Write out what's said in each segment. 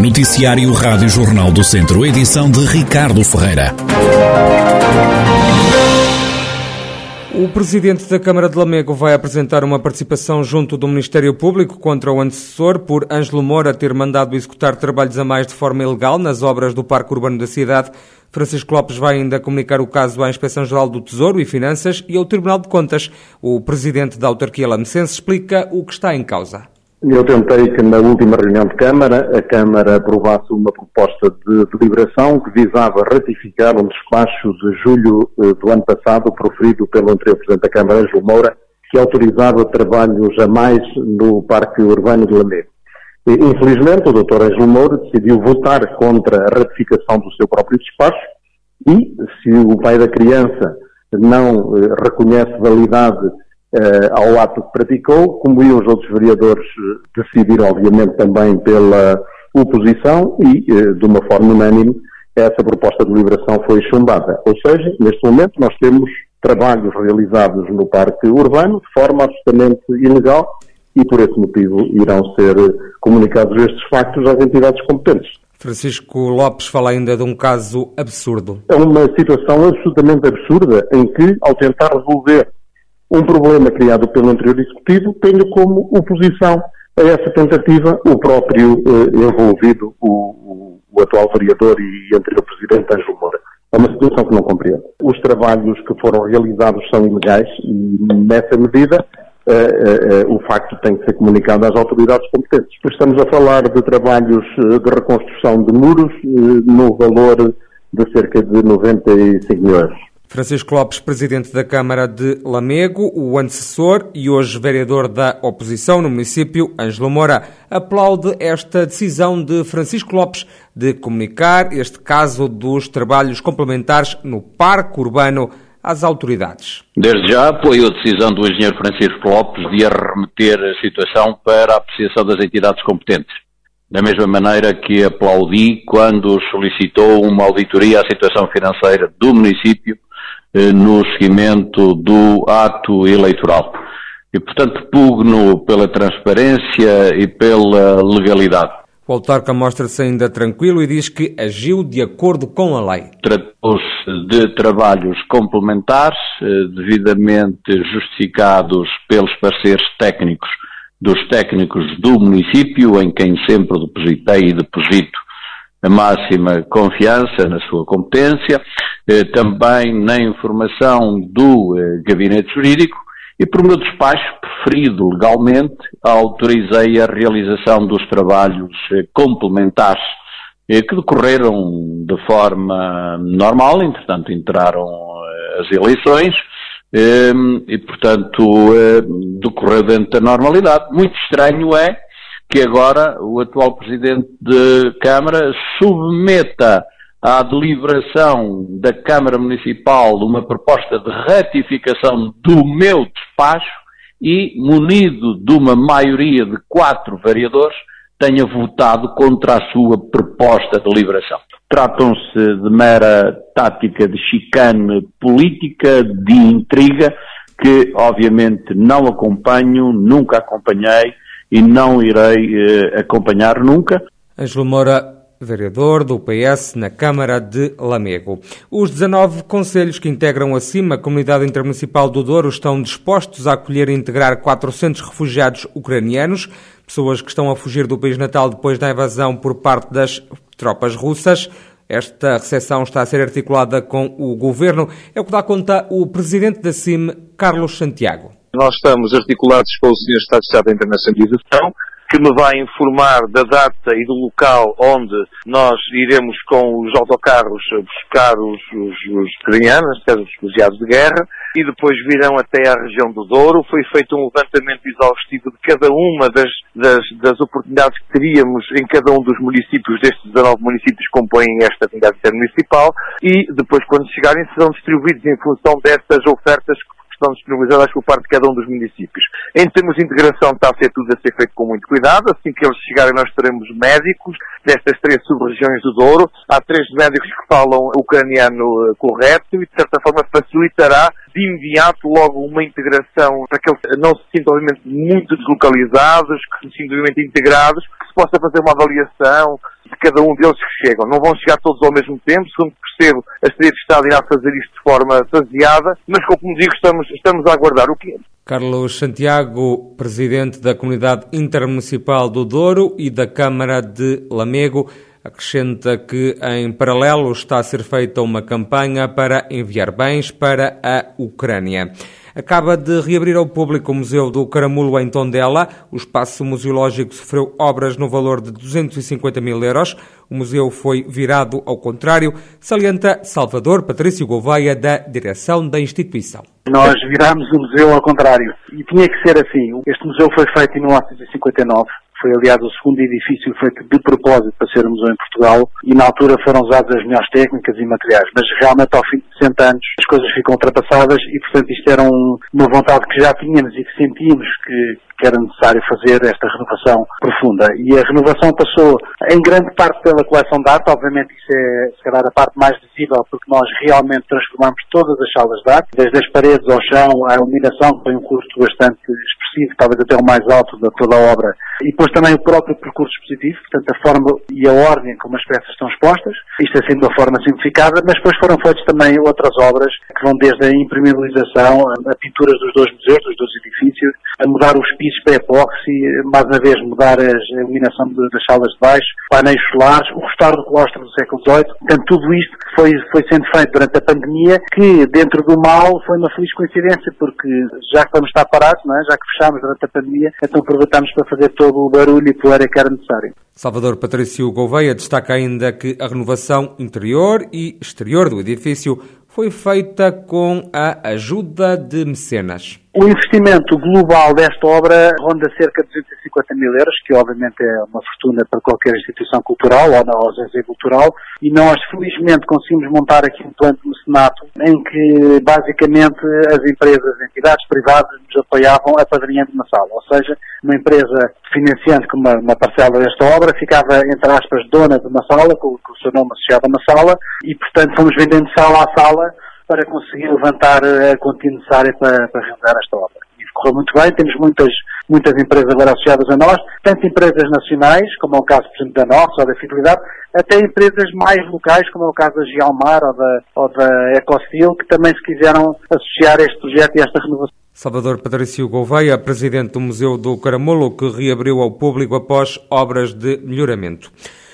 Noticiário Rádio Jornal do Centro, edição de Ricardo Ferreira. O presidente da Câmara de Lamego vai apresentar uma participação junto do Ministério Público contra o antecessor por Ângelo Moura ter mandado executar trabalhos a mais de forma ilegal nas obras do Parque Urbano da cidade. Francisco Lopes vai ainda comunicar o caso à Inspeção-Geral do Tesouro e Finanças e ao Tribunal de Contas. O presidente da autarquia lamecense explica o que está em causa. Eu tentei que na última reunião de Câmara a Câmara aprovasse uma proposta de deliberação que visava ratificar um despacho de julho eh, do ano passado proferido pelo anterior Presidente da Câmara, Ângelo Moura, que autorizava trabalhos a mais no Parque Urbano de Lamego. Infelizmente, o Dr. Ângelo Moura decidiu votar contra a ratificação do seu próprio despacho e, se o pai da criança não eh, reconhece validade ao ato que praticou, como iam os outros vereadores eh, decidir, obviamente, também pela oposição e, uh, de uma forma unânime, essa proposta de liberação foi chumbada. Ou seja, neste momento nós temos trabalhos realizados no parque urbano de forma absolutamente ilegal e por esse motivo irão ser comunicados estes factos às entidades competentes. Francisco Lopes fala ainda de um caso absurdo. É uma situação absolutamente absurda em que, ao tentar resolver um problema criado pelo anterior Executivo, tenho como oposição a essa tentativa o próprio eh, envolvido, o, o, atual vereador e anterior Presidente Ângelo Moura. É uma situação que não compreendo. Os trabalhos que foram realizados são ilegais e, nessa medida, eh, eh, o facto tem que ser comunicado às autoridades competentes. Estamos a falar de trabalhos de reconstrução de muros no valor de cerca de 95 mil euros. Francisco Lopes, presidente da Câmara de Lamego, o antecessor e hoje vereador da oposição no município, Ângelo Moura, aplaude esta decisão de Francisco Lopes de comunicar este caso dos trabalhos complementares no Parque Urbano às autoridades. Desde já apoio a decisão do engenheiro Francisco Lopes de arremeter a situação para a apreciação das entidades competentes. Da mesma maneira que aplaudi quando solicitou uma auditoria à situação financeira do município no seguimento do ato eleitoral. E, portanto, pugno pela transparência e pela legalidade. O autarca mostra-se ainda tranquilo e diz que agiu de acordo com a lei. Tratou-se de trabalhos complementares, eh, devidamente justificados pelos parceiros técnicos dos técnicos do município, em quem sempre depositei e deposito a máxima confiança na sua competência, eh, também na informação do eh, gabinete jurídico e por meu despacho preferido legalmente autorizei a realização dos trabalhos eh, complementares que decorreram de forma normal, entretanto entraram as eleições e, portanto, decorreu dentro da normalidade. Muito estranho é que agora o atual Presidente de Câmara submeta à deliberação da Câmara Municipal uma proposta de ratificação do meu despacho e, munido de uma maioria de quatro vereadores, tenha votado contra a sua proposta de deliberação. Tratam-se de mera tática de chicane política, de intriga, que obviamente não acompanho, nunca acompanhei e não irei eh, acompanhar nunca. Ângelo Moura, vereador do PS na Câmara de Lamego. Os 19 conselhos que integram a CIMA, a Comunidade Intermunicipal do Douro, estão dispostos a acolher e integrar 400 refugiados ucranianos, pessoas que estão a fugir do país natal depois da invasão por parte das tropas russas. Esta recepção está a ser articulada com o Governo, é o que dá conta o Presidente da CIM, Carlos Santiago. Nós estamos articulados com o Sr. Estado de Estado da Internacionalização, que me vai informar da data e do local onde nós iremos com os autocarros buscar os, os, os os refugiados de guerra, e depois virão até à região do Douro. Foi feito um levantamento exaustivo de cada uma das, das, das oportunidades que teríamos em cada um dos municípios, destes 19 municípios que compõem esta comunidade intermunicipal, e depois, quando chegarem, serão distribuídos em função dessas ofertas que estão disponibilizadas por parte de cada um dos municípios. Em termos de integração está a ser tudo a ser feito com muito cuidado. Assim que eles chegarem nós teremos médicos destas três sub-regiões do Douro. Há três médicos que falam ucraniano eh, correto e de certa forma facilitará de imediato logo uma integração para que eles não se sintam obviamente muito deslocalizados, que se sintam obviamente integrados, que se possa fazer uma avaliação de cada um deles que chegam. Não vão chegar todos ao mesmo tempo, segundo percebo, a Secretaria de Estado irá fazer isto de forma faseada, mas como digo, estamos, estamos a aguardar. O que, Carlos Santiago, presidente da Comunidade Intermunicipal do Douro e da Câmara de Lamego, acrescenta que, em paralelo, está a ser feita uma campanha para enviar bens para a Ucrânia. Acaba de reabrir ao público o Museu do Caramulo em Tondela. O espaço museológico sofreu obras no valor de 250 mil euros. O museu foi virado ao contrário, salienta Salvador Patrício Gouveia, da direção da instituição. Nós virámos o museu ao contrário. E tinha que ser assim. Este museu foi feito em 1959 foi, aliás, o segundo edifício feito de propósito para ser museu em Portugal e na altura foram usadas as melhores técnicas e materiais. Mas realmente, ao fim de 60 anos, as coisas ficam ultrapassadas e, portanto, isto era um, uma vontade que já tínhamos e que sentíamos que, que era necessário fazer esta renovação profunda. E a renovação passou em grande parte pela coleção de arte, obviamente isso é se calhar a parte mais visível, porque nós realmente transformamos todas as salas de arte, desde as paredes ao chão, à iluminação, que foi um custo bastante expressivo, talvez até o mais alto de toda a obra, e depois também o próprio percurso expositivo, portanto a forma e a ordem como as peças estão expostas, isto é sendo de uma forma simplificada, mas depois foram feitas também outras obras que vão desde a impermeabilização, a pinturas dos dois museus, dos dois edifícios, a mudar os pisos para epóxi, mais uma vez mudar a iluminação das salas de baixo, painéis solares, o restauro do claustro do século XVIII. Portanto, tudo isto foi, foi sendo feito durante a pandemia, que dentro do mal foi uma feliz coincidência, porque já que vamos estar parados, não é? já que fechámos durante a pandemia, então aproveitámos para fazer todo o barulho e poeira que era necessário. Salvador Patrício Gouveia destaca ainda que a renovação interior e exterior do edifício foi feita com a ajuda de mecenas. O investimento global desta obra ronda cerca de 250 mil euros, que obviamente é uma fortuna para qualquer instituição cultural ou na ausência cultural, e nós felizmente conseguimos montar aqui um plano de mecenato em que basicamente as empresas, entidades privadas nos apoiavam apadrinhando uma sala, ou seja, uma empresa financiante com uma, uma parcela desta obra ficava, entre aspas, dona de uma sala, com, com o seu nome associado a uma sala, e portanto fomos vendendo sala a sala para conseguir levantar a quantia necessária para, para realizar esta obra. E correu muito bem, temos muitas, muitas empresas agora associadas a nós, tanto empresas nacionais, como é o caso, por exemplo, da Nox ou da Fidelidade, até empresas mais locais, como é o caso da Gialmar ou da, ou da que também se quiseram associar a este projeto e a esta renovação. Salvador Patrício Gouveia, presidente do Museu do Caramulo, que reabriu ao público após obras de melhoramento.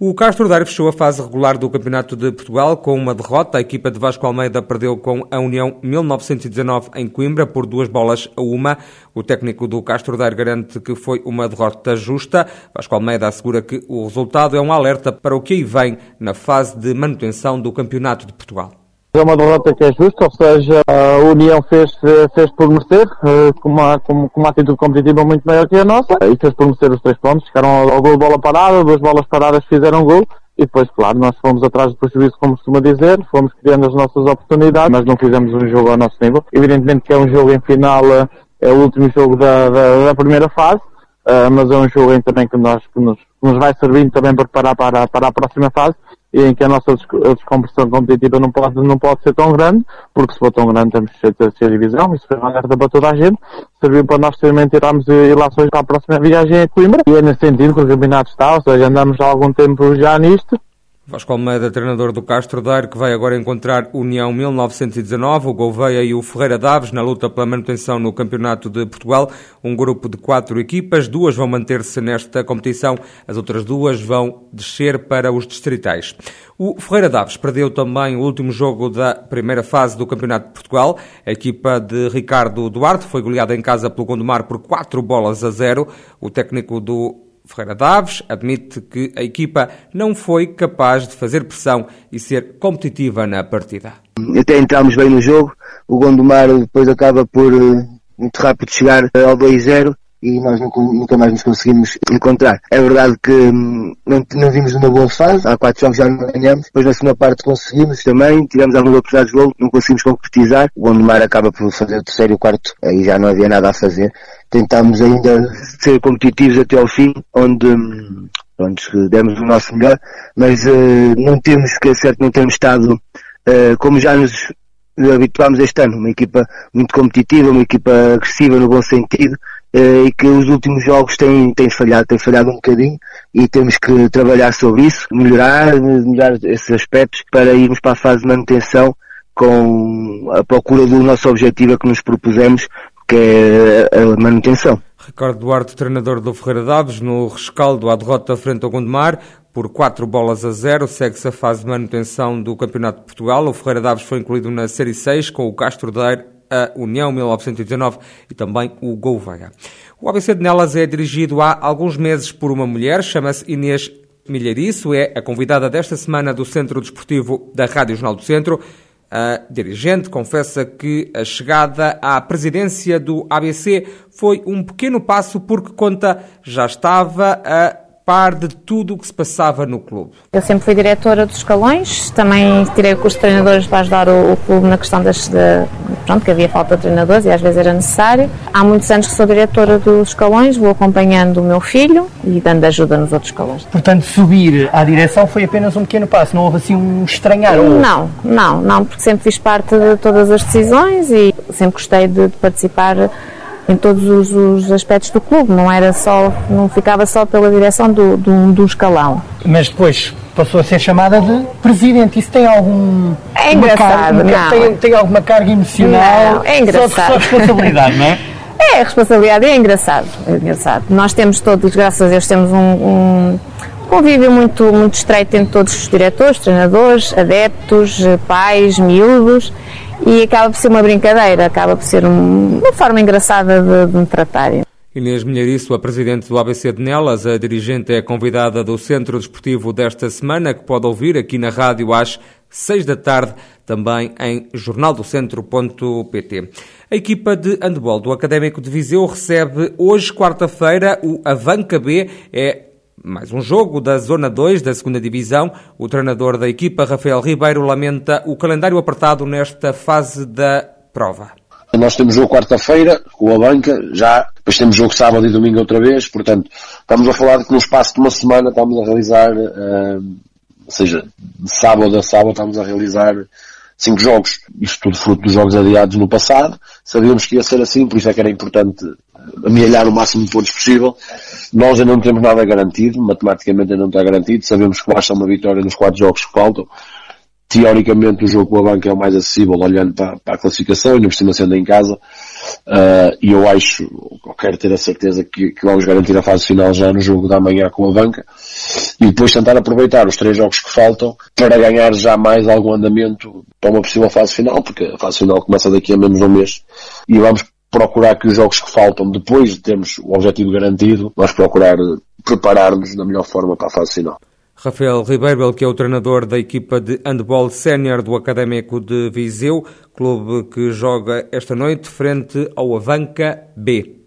O Castro Daire fechou a fase regular do Campeonato de Portugal com uma derrota. A equipa de Vasco Almeida perdeu com a União 1919 em Coimbra por duas bolas a uma. O técnico do Castro Daire garante que foi uma derrota justa. Vasco Almeida assegura que o resultado é um alerta para o que aí vem na fase de manutenção do Campeonato de Portugal. É uma derrota que é justa, ou seja, a União fez, fez por merecer, eh, com uma, com, uma atitude competitiva muito maior que a nossa, e fez por merecer os três pontos, ficaram ao, ao gol bola parada, duas bolas paradas fizeram gol, e depois, claro, nós fomos atrás do prejuízo, como costuma dizer, fomos criando as nossas oportunidades, mas não fizemos um jogo ao nosso nível. Evidentemente que é um jogo em final, eh, é o último jogo da, da, da primeira fase, uh, mas é um jogo também que, nós, que nos, que nos vai servindo também para preparar para, para a próxima fase e em que a nossa descompressão competitiva não pode, não pode ser tão grande, porque se for tão grande temos que ter a divisão, isso foi uma alerta para toda a gente, serviu para nós também tirarmos ilações para a próxima viagem a Coimbra, e é nesse sentido que o campeonato está, ou seja, andamos há algum tempo já nisto, Vasco Almeida, treinador do Castro Daire, que vai agora encontrar União 1919, o Gouveia e o Ferreira Daves na luta pela manutenção no Campeonato de Portugal. Um grupo de quatro equipas, duas vão manter-se nesta competição, as outras duas vão descer para os distritais. O Ferreira Daves perdeu também o último jogo da primeira fase do Campeonato de Portugal. A equipa de Ricardo Duarte foi goleada em casa pelo Gondomar por quatro bolas a zero. O técnico do Ferreira Daves admite que a equipa não foi capaz de fazer pressão e ser competitiva na partida. Até entramos bem no jogo, o Gondomar depois acaba por eh, muito rápido chegar ao 2-0 e nós nunca mais nos conseguimos encontrar. É verdade que hum, não, não vimos numa boa fase, há quatro jogos já não ganhamos, depois na segunda parte conseguimos também, tivemos algumas oportunidades de gol, não conseguimos concretizar, o Gondomar acaba por fazer o terceiro e o quarto, aí já não havia nada a fazer. Tentámos ainda ser competitivos até ao fim, onde hum, pronto, demos o nosso melhor, mas uh, não temos, que é certo, não temos estado uh, como já nos habituámos este ano. Uma equipa muito competitiva, uma equipa agressiva no bom sentido eh, e que os últimos jogos têm, têm falhado, têm falhado um bocadinho e temos que trabalhar sobre isso, melhorar, melhorar esses aspectos para irmos para a fase de manutenção com a procura do nosso objetivo que nos propusemos, que é a manutenção. Ricardo Duarte, treinador do Ferreira Daves, no rescaldo à derrota frente ao Gondomar, por 4 bolas a 0, segue-se a fase de manutenção do Campeonato de Portugal. O Ferreira Daves foi incluído na Série 6 com o Castro Daire, a União 1919 e também o Gouveia. O ABC de Nelas é dirigido há alguns meses por uma mulher, chama-se Inês Milhariço, é a convidada desta semana do Centro Desportivo da Rádio Jornal do Centro. A dirigente confessa que a chegada à presidência do ABC foi um pequeno passo porque conta já estava a par de tudo o que se passava no clube. Eu sempre fui diretora dos escalões, também tirei o curso de treinadores para ajudar o, o clube na questão das, de, pronto, que havia falta de treinadores e às vezes era necessário. Há muitos anos que sou diretora dos escalões, vou acompanhando o meu filho e dando ajuda nos outros escalões. Portanto, subir à direção foi apenas um pequeno passo, não houve assim um estranhar? Ou... Não, não, não, porque sempre fiz parte de todas as decisões e sempre gostei de, de participar em todos os, os, aspectos do clube, não era só, não ficava só pela direção do, do, do escalão. Mas depois passou a ser chamada de presidente. Isso tem algum. É engraçado, carga, tem, tem, alguma carga emocional? Não, é engraçado. Só, só responsabilidade, não é? É, a responsabilidade é engraçado, é engraçado. Nós temos todos, graças a Deus, temos um, um convívio muito, muito estreito entre todos os diretores, treinadores, adeptos, pais, miúdos e acaba por ser uma brincadeira, acaba por ser um, uma forma engraçada de, de me tratarem. Inês Milhariço, a presidente do ABC de Nelas, a dirigente é convidada do Centro Desportivo desta semana, que pode ouvir aqui na rádio às seis da tarde, também em jornaldocentro.pt. A equipa de handball do Académico de Viseu recebe hoje, quarta-feira, o Avanca B. É mais um jogo da Zona 2 da 2 Divisão. O treinador da equipa, Rafael Ribeiro, lamenta o calendário apertado nesta fase da prova. Nós temos jogo quarta-feira com a banca, já, depois temos jogo sábado e domingo outra vez, portanto, estamos a falar de que no espaço de uma semana estamos a realizar, uh, ou seja, de sábado a sábado estamos a realizar cinco jogos. Isto tudo fruto dos jogos adiados no passado. Sabíamos que ia ser assim, por isso é que era importante amealhar o máximo de pontos possível. Nós ainda não temos nada garantido, matematicamente ainda não está garantido. Sabemos que basta uma vitória nos quatro jogos que faltam. Teoricamente o jogo com a banca é o mais acessível olhando para, para a classificação e por cima sendo em casa. Uh, e eu acho, eu quero ter a certeza que, que, vamos garantir a fase final já no jogo da manhã com a banca. E depois tentar aproveitar os três jogos que faltam para ganhar já mais algum andamento para uma possível fase final, porque a fase final começa daqui a menos um mês. E vamos procurar que os jogos que faltam, depois de termos o objetivo garantido, nós procurar preparar-nos da melhor forma para a fase final. Rafael Ribeiro, que é o treinador da equipa de handball sénior do Académico de Viseu, clube que joga esta noite frente ao Avanca B.